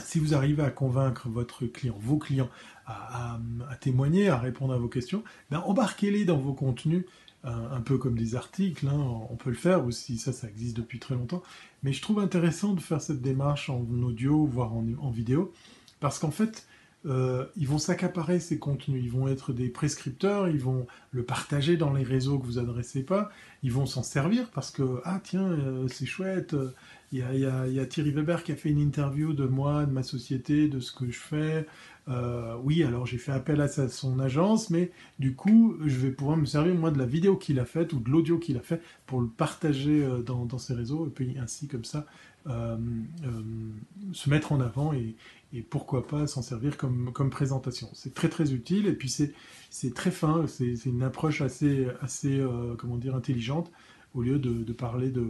Speaker 1: si vous arrivez à convaincre votre client, vos clients, à, témoigner, à répondre à vos questions, ben embarquez-les dans vos contenus, euh, un peu comme des articles, hein, on peut le faire aussi, ça, ça existe depuis très longtemps. Mais je trouve intéressant de faire cette démarche en audio, voire en, vidéo, parce qu'en fait, euh, ils vont s'accaparer ces contenus, ils vont être des prescripteurs, ils vont le partager dans les réseaux que vous adressez pas, ils vont s'en servir parce que, ah tiens, euh, c'est chouette, il y, a, Thierry Weber qui a fait une interview de moi, de ma société, de ce que je fais. Euh, oui, alors j'ai fait appel à son agence, mais du coup, je vais pouvoir me servir moi de la vidéo qu'il a faite ou de l'audio qu'il a fait pour le partager euh, dans, ses réseaux et puis ainsi comme ça se mettre en avant et, pourquoi pas s'en servir comme, comme présentation. C'est très très utile et puis c'est très fin, c'est une approche assez, assez comment dire, intelligente au lieu de parler de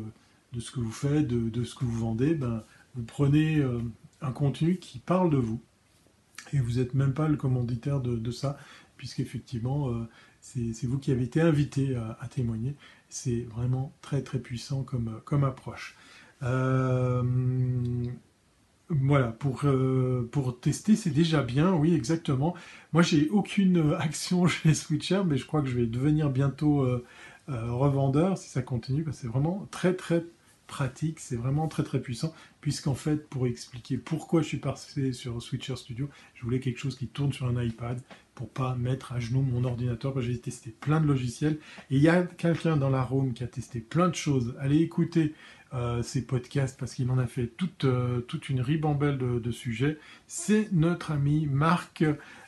Speaker 1: de ce que vous faites, de, ce que vous vendez, ben, vous prenez euh, un contenu qui parle de vous. Et vous n'êtes même pas le commanditaire de, ça, puisqu'effectivement, euh, c'est vous qui avez été invité à, témoigner. C'est vraiment très très puissant comme, comme approche. Euh, voilà, pour, pour tester, c'est déjà bien, oui, exactement. Moi, j'ai aucune action chez Switcher, mais je crois que je vais devenir bientôt revendeur si ça continue, parce que c'est vraiment très très pratique, c'est vraiment très très puissant, puisqu'en fait, pour expliquer pourquoi je suis passé sur Switcher Studio, je voulais quelque chose qui tourne sur un iPad pour pas mettre à genoux mon ordinateur, j'ai testé plein de logiciels, et il y a quelqu'un dans la Rome qui a testé plein de choses. Allez écouter euh, ces podcasts parce qu'il en a fait toute, euh, toute une ribambelle de, de sujets. C'est notre ami Marc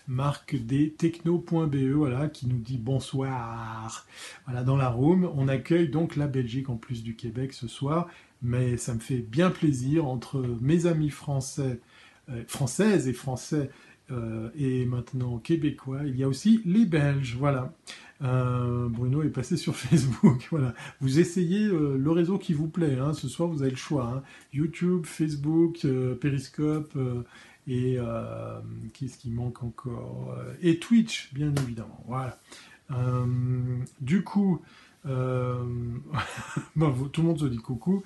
Speaker 1: Marc des techno.be, voilà, qui nous dit bonsoir. Voilà, dans la room, on accueille donc la Belgique en plus du Québec ce soir, mais ça me fait bien plaisir entre mes amis français, euh, françaises et français euh, et maintenant québécois, il y a aussi les Belges, voilà. Euh, Bruno est passé sur Facebook, voilà. Vous essayez le réseau qui vous plaît, hein. ce soir vous avez le choix, hein. YouTube, Facebook, Periscope et euh, qu'est-ce qui manque encore euh, Et Twitch, bien évidemment. Voilà. Euh, du coup, bon, tout le monde se dit coucou.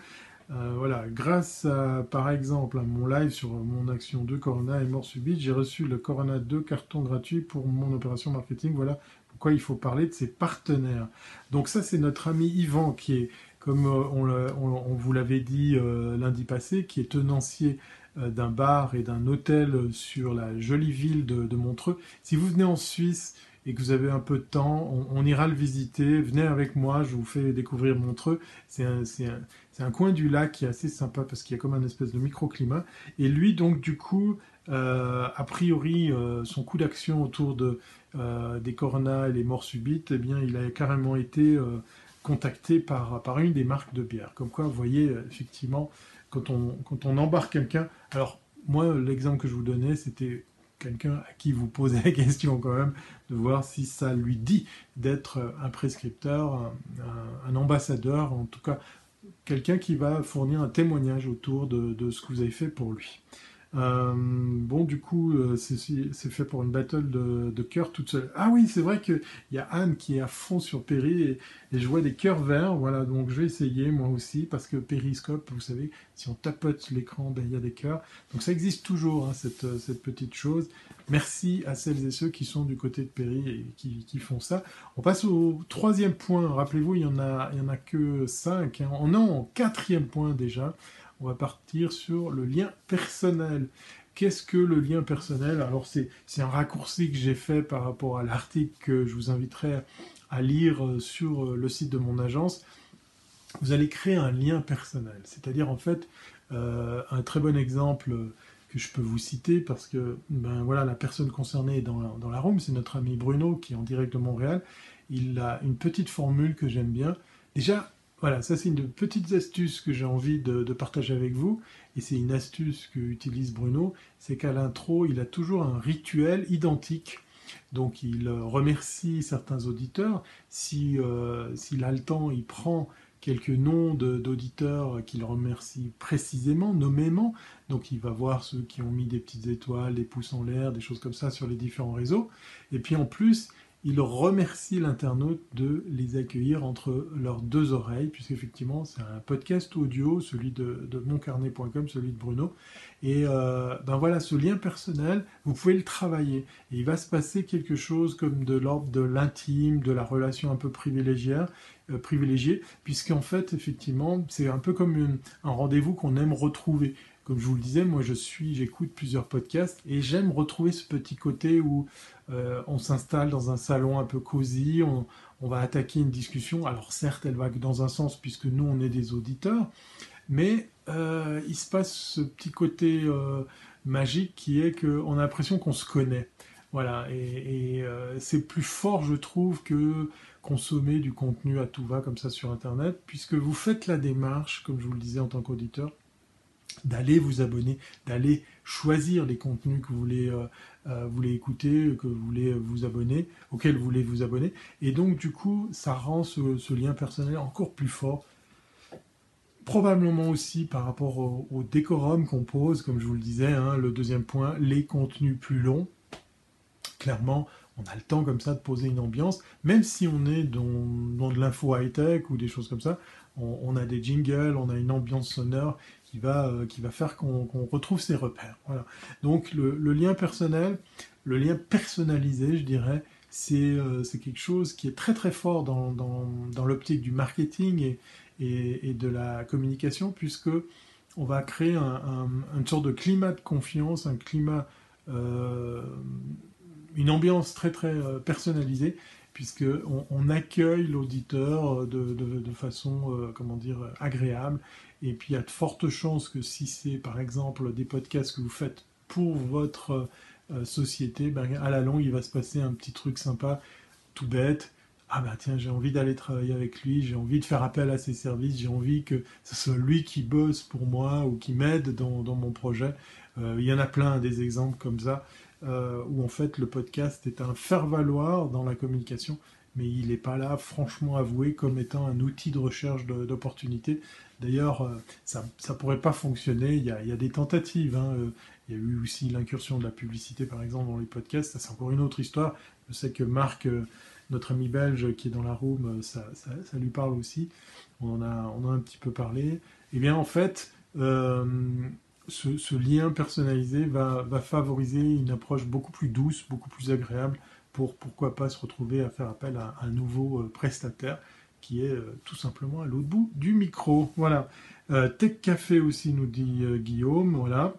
Speaker 1: Voilà, grâce à, par exemple à mon live sur mon action 2 Corona et mort subite, j'ai reçu le Corona 2 carton gratuit pour mon opération marketing. Voilà pourquoi il faut parler de ses partenaires. Donc ça, c'est notre ami Yvan qui est, comme on, on vous l'avait dit lundi passé, qui est tenancier euh, d'un bar et d'un hôtel sur la jolie ville de, Montreux. Si vous venez en Suisse et que vous avez un peu de temps, on, ira le visiter. Venez avec moi, je vous fais découvrir Montreux. C'est un, coin du lac qui est assez sympa parce qu'il y a comme un espèce de microclimat. Et lui, donc, du coup, euh, a priori, euh, son coup d'action autour de, des coronas et les morts subites, eh bien, il a carrément été contacté par, par une des marques de bière. Comme quoi, vous voyez, effectivement, quand on, quand on embarque quelqu'un. Alors, moi, l'exemple que je vous donnais, c'était quelqu'un à qui vous posez la question quand même, de voir si ça lui dit d'être un prescripteur, un, ambassadeur, en tout cas quelqu'un qui va fournir un témoignage autour de, ce que vous avez fait pour lui. Euh, bon, du coup, euh, c'est fait pour une battle de, de cœurs toute seule. Ah oui, c'est vrai qu'il y a Anne qui est à fond sur Perry et, je vois des cœurs verts. Voilà, donc je vais essayer moi aussi parce que Periscope, vous savez, si on tapote l'écran, ben, il y a des cœurs. Donc ça existe toujours, hein, cette, cette, petite chose. Merci à celles et ceux qui sont du côté de Perry et qui, font ça. On passe au troisième point. Rappelez-vous, il y en a, en a que cinq. Hein. Non, quatrième point déjà on va partir sur le lien personnel. Qu'est-ce que le lien personnel? Alors c'est un raccourci que j'ai fait par rapport à l'article que je vous inviterai à lire euh, sur euh, le site de mon agence. Vous allez créer un lien personnel, c'est-à-dire en fait euh, un très bon exemple que je peux vous citer parce que ben voilà la personne concernée dans la, dans la room, c'est notre ami Bruno qui est en direct de Montréal. Il a une petite formule que j'aime bien. Déjà, voilà, ça c'est une petite astuce que j'ai envie de, partager avec vous, et c'est une astuce que utilise Bruno, c'est qu'à l'intro, il a toujours un rituel identique. Donc il remercie certains auditeurs, si euh, s'il a le temps, il prend quelques noms d'auditeurs qu'il remercie précisément, nommément. Donc il va voir ceux qui ont mis des petites étoiles, des pouces en l'air, des choses comme ça sur les différents réseaux. Et puis en plus, il remercie l'internaute de les accueillir entre leurs deux oreilles, puisqu'effectivement c'est un podcast audio, celui de, moncarnet.com, celui de Bruno. Et euh, ben voilà, ce lien personnel, vous pouvez le travailler. Et il va se passer quelque chose comme de l'ordre de l'intime, de la relation un peu privilégiée, euh, privilégiée puisqu'en fait, effectivement, c'est un peu comme un rendez-vous qu'on aime retrouver comme je vous le disais, moi je suis, j'écoute plusieurs podcasts et j'aime retrouver ce petit côté où euh, on s'installe dans un salon un peu cosy, on, va attaquer une discussion. Alors certes, elle va dans un sens puisque nous on est des auditeurs, mais euh, il se passe ce petit côté euh, magique qui est qu'on a l'impression qu'on se connaît. Voilà, et, c'est plus fort, je trouve, que consommer du contenu à tout va comme ça sur Internet, puisque vous faites la démarche, comme je vous le disais en tant qu'auditeur, d'aller vous abonner, d'aller choisir les contenus que vous voulez, euh, euh, voulez écouter, que vous voulez vous abonner, auxquels vous voulez vous abonner. Et donc, du coup, ça rend ce, lien personnel encore plus fort. Probablement aussi par rapport au, décorum qu'on pose, comme je vous le disais, hein, le deuxième point, les contenus plus longs. Clairement, on a le temps comme ça de poser une ambiance, même si on est dans, dans de l'info high-tech ou des choses comme ça, on, a des jingles, on a une ambiance sonore qui va, euh, qui va faire qu'on retrouve ses repères. Voilà. Donc le, lien personnel, le lien personnalisé, je dirais, euh, c'est quelque chose qui est très très fort dans, dans, l'optique du marketing et, et, de la communication, puisque on va créer un, une sorte de climat de confiance, un climat, euh, une ambiance très très personnalisée, puisque on, accueille l'auditeur de, de, de, façon, comment dire, agréable et puis il y a de fortes chances que si c'est par exemple des podcasts que vous faites pour votre euh, société, ben, à la longue il va se passer un petit truc sympa, tout bête. Ah ben tiens, j'ai envie d'aller travailler avec lui, j'ai envie de faire appel à ses services, j'ai envie que ce soit lui qui bosse pour moi ou qui m'aide dans, mon projet. Euh, il y en a plein des exemples comme ça, euh, où en fait le podcast est un faire-valoir dans la communication, mais il n'est pas là, franchement avoué, comme étant un outil de recherche d'opportunités. D'ailleurs, euh, ça ne pourrait pas fonctionner. Il y a, des tentatives. Hein. Euh, il y a eu aussi l'incursion de la publicité, par exemple, dans les podcasts. Ça, c'est encore une autre histoire. Je sais que Marc, euh, notre ami belge qui est dans la room, ça, lui parle aussi. On en, a, on a un petit peu parlé. Eh bien, en fait, ce, lien personnalisé va, favoriser une approche beaucoup plus douce, beaucoup plus agréable pour pourquoi pas se retrouver à faire appel à un nouveau prestataire qui est euh, tout simplement à l'autre bout du micro. Voilà. Euh, Tech Café aussi, nous dit euh, Guillaume. Voilà.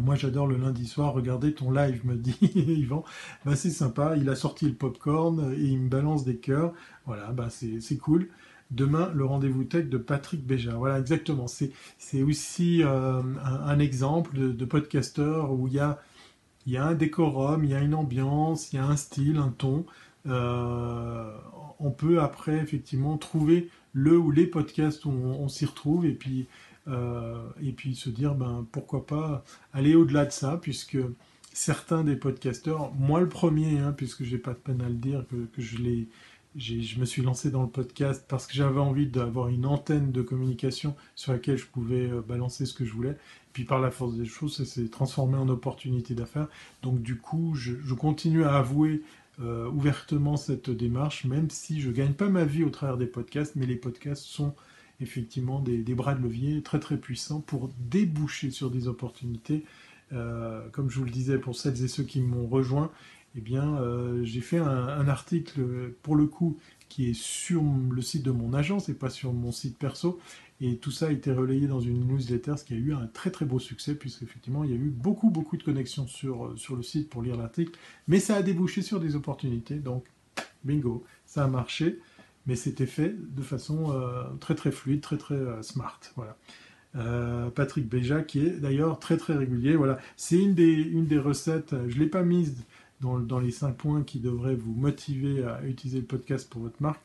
Speaker 1: moi, j'adore le lundi soir regarder ton live, me dit Yvan. Bah, c'est sympa. Il a sorti le popcorn et il me balance des cœurs. Voilà, bah, c'est cool. Demain, le rendez-vous tech de Patrick Béja. Voilà, exactement. C'est aussi un, exemple de, de podcasteur où il y a, il y a un décorum, il y a une ambiance, il y a un style, un ton. Euh, on peut après effectivement trouver le ou les podcasts où on, s'y retrouve et puis, euh, et puis se dire ben, pourquoi pas aller au-delà de ça, puisque certains des podcasteurs, moi le premier, hein, puisque j'ai pas de peine à le dire, que, je l'ai je me suis lancé dans le podcast parce que j'avais envie d'avoir une antenne de communication sur laquelle je pouvais euh, balancer ce que je voulais. Puis par la force des choses, ça s'est transformé en opportunité d'affaires. Donc du coup, je, continue à avouer euh, ouvertement cette démarche, même si je gagne pas ma vie au travers des podcasts, mais les podcasts sont effectivement des, bras de levier très très puissants pour déboucher sur des opportunités. Euh, comme je vous le disais, pour celles et ceux qui m'ont rejoint, eh bien, euh, j'ai fait un, article pour le coup qui est sur le site de mon agence et pas sur mon site perso, et tout ça a été relayé dans une newsletter, ce qui a eu un très très beau succès, puisqu'effectivement il y a eu beaucoup beaucoup de connexions sur, euh, sur le site pour lire l'article, mais ça a débouché sur des opportunités, donc bingo, ça a marché, mais c'était fait de façon euh, très très fluide, très très euh, smart. Voilà. Patrick Béja, qui est d'ailleurs très très régulier. Voilà, c'est une des, une des recettes, je ne l'ai pas mise dans, les cinq points qui devraient vous motiver à utiliser le podcast pour votre marque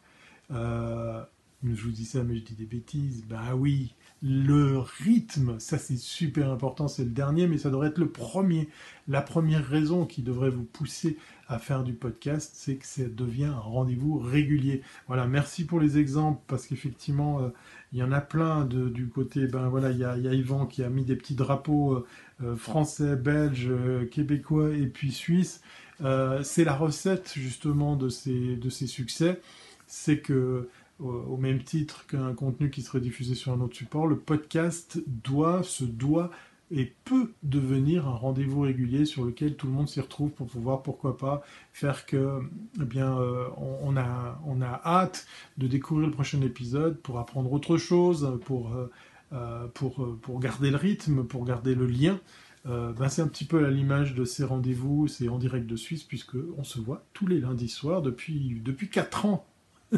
Speaker 1: Je vous dis ça, mais je dis des bêtises. Bah oui, le rythme, ça c'est super important, c'est le dernier, mais ça devrait être le premier. La première raison qui devrait vous pousser à faire du podcast, c'est que ça devient un rendez-vous régulier. Voilà, merci pour les exemples, parce qu'effectivement, euh, il y en a plein du côté, ben voilà, il y a, Yvan qui a mis des petits drapeaux euh, euh, français, belges, québécois et puis suisses. C'est la recette justement de ces, succès, c'est que au même titre qu'un contenu qui serait diffusé sur un autre support, le podcast doit, se doit et peut devenir un rendez-vous régulier sur lequel tout le monde s'y retrouve pour pouvoir, pourquoi pas, faire que, eh bien, euh, on, a, hâte de découvrir le prochain épisode pour apprendre autre chose, pour, euh, euh, garder le rythme, pour garder le lien. Ben c'est un petit peu à l'image de ces rendez-vous, c'est en direct de Suisse, puisque on se voit tous les lundis soirs depuis, depuis 4 ans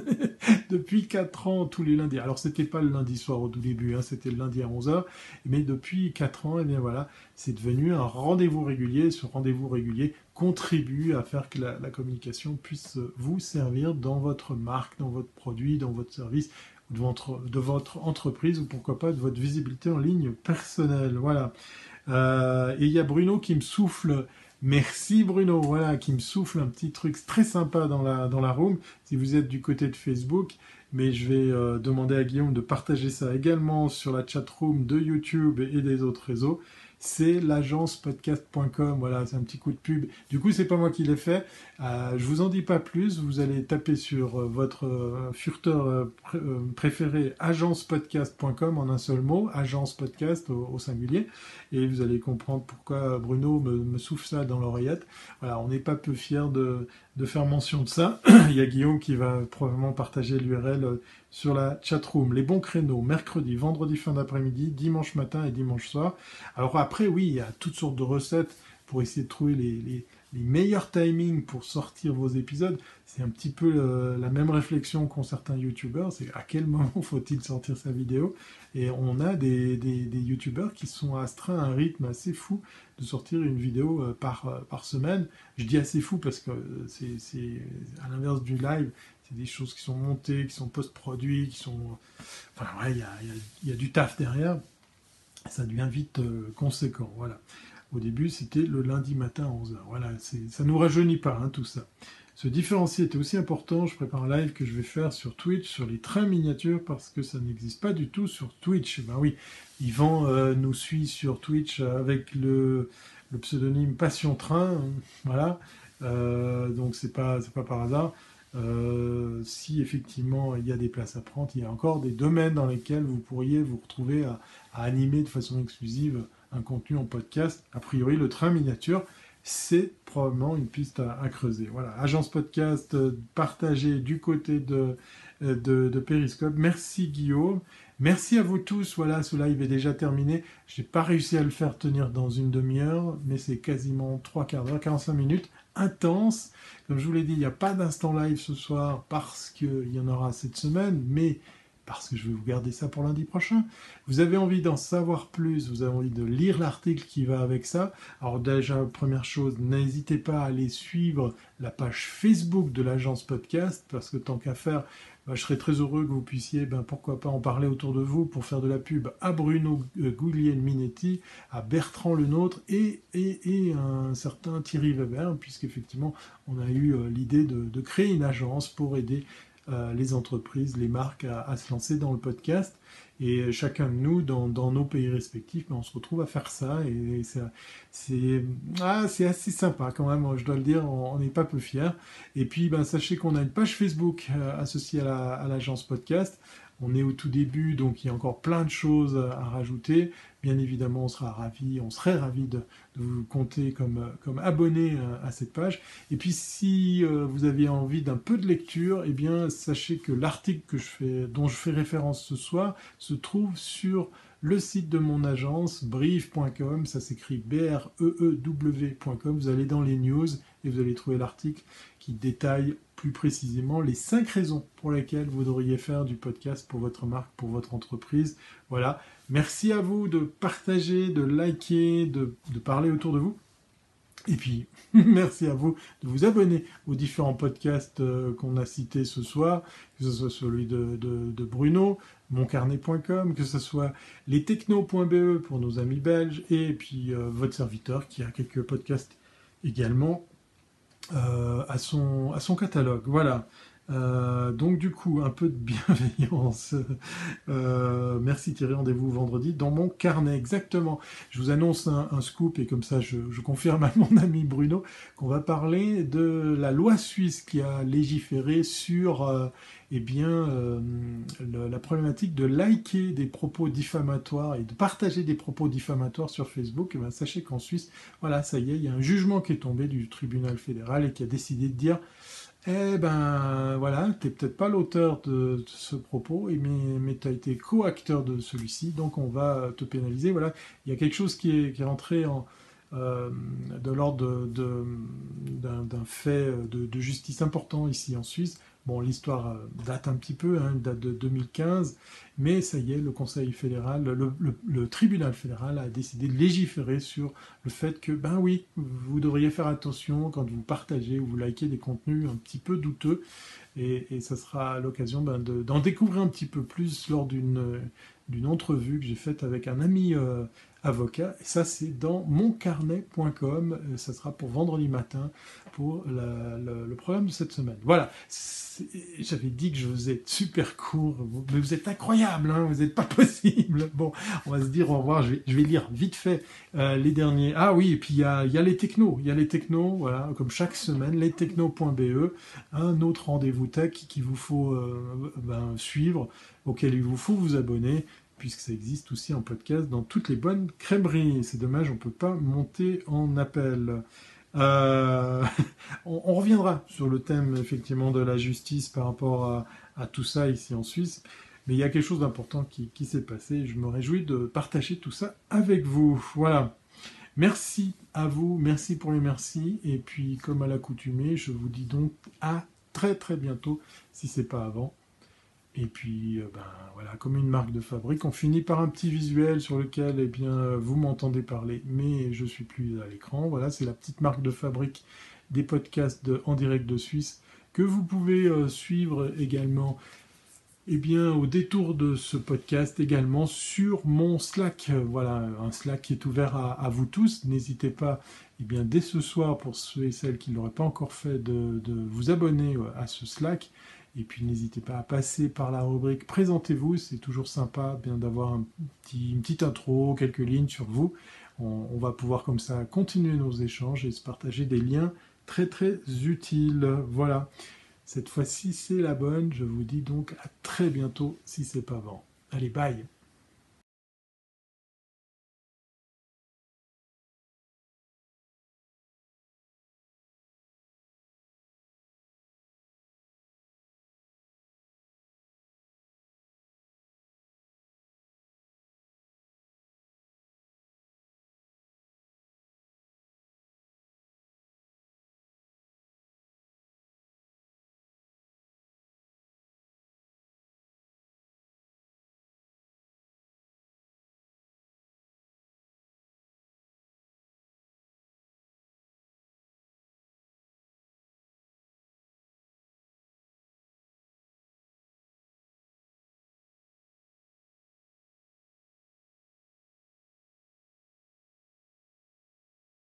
Speaker 1: depuis 4 ans, tous les lundis. Alors, c'était pas le lundi soir au tout début, hein, c'était le lundi à 11h. Mais depuis 4 ans, eh bien voilà, c'est devenu un rendez-vous régulier. Ce rendez-vous régulier contribue à faire que la, communication puisse vous servir dans votre marque, dans votre produit, dans votre service, de votre, de votre entreprise ou pourquoi pas de votre visibilité en ligne personnelle. Voilà. Euh, et il y a Bruno qui me souffle Merci Bruno, voilà, qui me souffle un petit truc très sympa dans la, dans la room, si vous êtes du côté de Facebook. Mais je vais euh, demander à Guillaume de partager ça également sur la chat room de YouTube et des autres réseaux c'est l'agencepodcast.com. Voilà, c'est un petit coup de pub. Du coup, c'est pas moi qui l'ai fait. Euh, je vous en dis pas plus. Vous allez taper sur euh, votre furteur préféré agencepodcast.com en un seul mot, agencepodcast au, au, singulier, et vous allez comprendre pourquoi Bruno me, souffle ça dans l'oreillette. Voilà, on n'est pas peu fiers de, de faire mention de ça. Il y a Guillaume qui va probablement partager l'URL sur la chatroom. Les bons créneaux, mercredi, vendredi fin d'après-midi, dimanche matin et dimanche soir. Alors après, oui, il y a toutes sortes de recettes pour essayer de trouver les, meilleurs timings pour sortir vos épisodes. C'est un petit peu euh, la même réflexion qu'ont certains youtubeurs, c'est à quel moment faut-il sortir sa vidéo? Et on a des, des, youtubeurs qui sont astreints à un rythme assez fou de sortir une vidéo euh, par, euh, par semaine. Je dis assez fou parce que c'est à l'inverse du live, c'est des choses qui sont montées, qui sont post-produits, qui sont... Enfin, ouais, il y a, y a, du taf derrière. Ça devient vite conséquent, voilà. Au début, c'était le lundi matin à 11h. Voilà, ça nous rajeunit pas, hein, tout ça. Ce différencier était aussi important. Je prépare un live que je vais faire sur Twitch sur les trains miniatures parce que ça n'existe pas du tout sur Twitch. Ben oui, Yvan euh, nous suit sur Twitch avec le, pseudonyme Passion Train. Voilà. Euh, donc c'est pas, pas par hasard. Euh, si effectivement il y a des places à prendre, il y a encore des domaines dans lesquels vous pourriez vous retrouver à, animer de façon exclusive un contenu en podcast. A priori, le train miniature, c'est probablement une piste à, creuser. Voilà, agence podcast euh, partagée du côté de, euh, de, de, Periscope. Merci Guillaume. Merci à vous tous. Voilà, ce live est déjà terminé. Je n'ai pas réussi à le faire tenir dans une demi-heure, mais c'est quasiment trois quarts d'heure, 45 minutes intense. Comme je vous l'ai dit, il n'y a pas d'instant live ce soir parce qu'il y en aura cette semaine, mais parce que je vais vous garder ça pour lundi prochain. Vous avez envie d'en savoir plus, vous avez envie de lire l'article qui va avec ça. Alors déjà, première chose, n'hésitez pas à aller suivre la page Facebook de l'agence podcast, parce que tant qu'à faire, bah, je serais très heureux que vous puissiez, ben, pourquoi pas, en parler autour de vous pour faire de la pub à Bruno Guglielminetti, à Bertrand Le Nôtre et, et, un certain Thierry Weber, puisqu'effectivement, on a eu euh, l'idée de, créer une agence pour aider euh, les entreprises, les marques à, se lancer dans le podcast. Et chacun de nous, dans, nos pays respectifs, ben, on se retrouve à faire ça. Et c'est ah, assez sympa quand même, je dois le dire, on n'est pas peu fiers. Et puis, ben, sachez qu'on a une page Facebook euh, associée à l'agence podcast. On est au tout début, donc il y a encore plein de choses à rajouter. Bien évidemment, on sera ravi, on serait ravi de, vous compter comme, comme abonné euh, à cette page. Et puis, si euh, vous avez envie d'un peu de lecture, eh bien, sachez que l'article que je fais, dont je fais référence ce soir, se trouve sur le site de mon agence, brief.com, ça s'écrit B-R-E-E-W.com. Vous allez dans les news et vous allez trouver l'article qui détaille plus précisément les cinq raisons pour lesquelles vous devriez faire du podcast pour votre marque, pour votre entreprise. Voilà. Merci à vous de partager, de liker, de, parler autour de vous. Et puis, merci à vous de vous abonner aux différents podcasts euh, qu'on a cités ce soir, que ce soit celui de, Bruno, moncarnet.com, que ce soit lestechno.be pour nos amis belges, et puis euh, votre serviteur qui a quelques podcasts également à, son, à son catalogue. Voilà. Euh, donc du coup, un peu de bienveillance. Euh, merci Thierry, rendez-vous vendredi dans mon carnet. Exactement. Je vous annonce un, scoop et comme ça je, confirme à mon ami Bruno qu'on va parler de la loi suisse qui a légiféré sur euh, eh bien, la problématique de liker des propos diffamatoires et de partager des propos diffamatoires sur Facebook. Eh sachez qu'en Suisse, voilà, ça y est, il y a un jugement qui est tombé du tribunal fédéral et qui a décidé de dire eh ben voilà, tu n'es peut-être pas l'auteur de, ce propos, mais, mais tu as été co-acteur de celui-ci, donc on va te pénaliser. Voilà, il y a quelque chose qui est, qui rentré en, euh, de l'ordre d'un fait de, justice important ici en Suisse. Bon, l'histoire euh, date un petit peu, hein, date de 2015, mais ça y est, le Conseil fédéral, le, tribunal fédéral a décidé de légiférer sur le fait que, ben oui, vous devriez faire attention quand vous partagez ou vous likez des contenus un petit peu douteux, et, ça sera l'occasion ben, d'en découvrir un petit peu plus lors d'une d'une entrevue que j'ai faite avec un ami euh, avocat. Et ça, c'est dans moncarnet.com. Euh, ça sera pour vendredi matin pour le programme de cette semaine. Voilà. J'avais dit que je faisais super court, mais vous êtes incroyable, hein, vous n'êtes pas possible. Bon, on va se dire au revoir. Je vais, lire vite fait euh, les derniers. Ah oui, et puis il y a, y a, les technos. Il y a les technos, voilà, comme chaque semaine, lestechnos.be, un autre rendez-vous tech qu'il vous faut euh, ben, suivre, auquel il vous faut vous abonner puisque ça existe aussi en podcast dans toutes les bonnes crèmeries. C'est dommage, on ne peut pas monter en appel. Euh, on, reviendra sur le thème effectivement de la justice par rapport à, tout ça ici en Suisse. Mais il y a quelque chose d'important qui, s'est passé je me réjouis de partager tout ça avec vous. Voilà. Merci à vous, merci pour les merci. Et puis, comme à l'accoutumée, je vous dis donc à très très bientôt, si c'est pas avant. Et puis, euh, ben, voilà, comme une marque de fabrique, on finit par un petit visuel sur lequel, eh bien, vous m'entendez parler, mais je suis plus à l'écran. Voilà, c'est la petite marque de fabrique des podcasts en direct de Suisse que vous pouvez euh, suivre également. Eh bien, au détour de ce podcast également sur mon Slack. Voilà, un Slack qui est ouvert à, vous tous. N'hésitez pas, eh bien, dès ce soir, pour ceux et celles qui ne l'auraient pas encore fait, de, de vous abonner euh, à ce Slack. Et puis n'hésitez pas à passer par la rubrique Présentez-vous, c'est toujours sympa bien d'avoir une petite intro, quelques lignes sur vous. On, va pouvoir comme ça continuer nos échanges et se partager des liens très très utiles. Voilà, cette fois-ci c'est la bonne, je vous dis donc à très bientôt si c'est pas avant. Allez, bye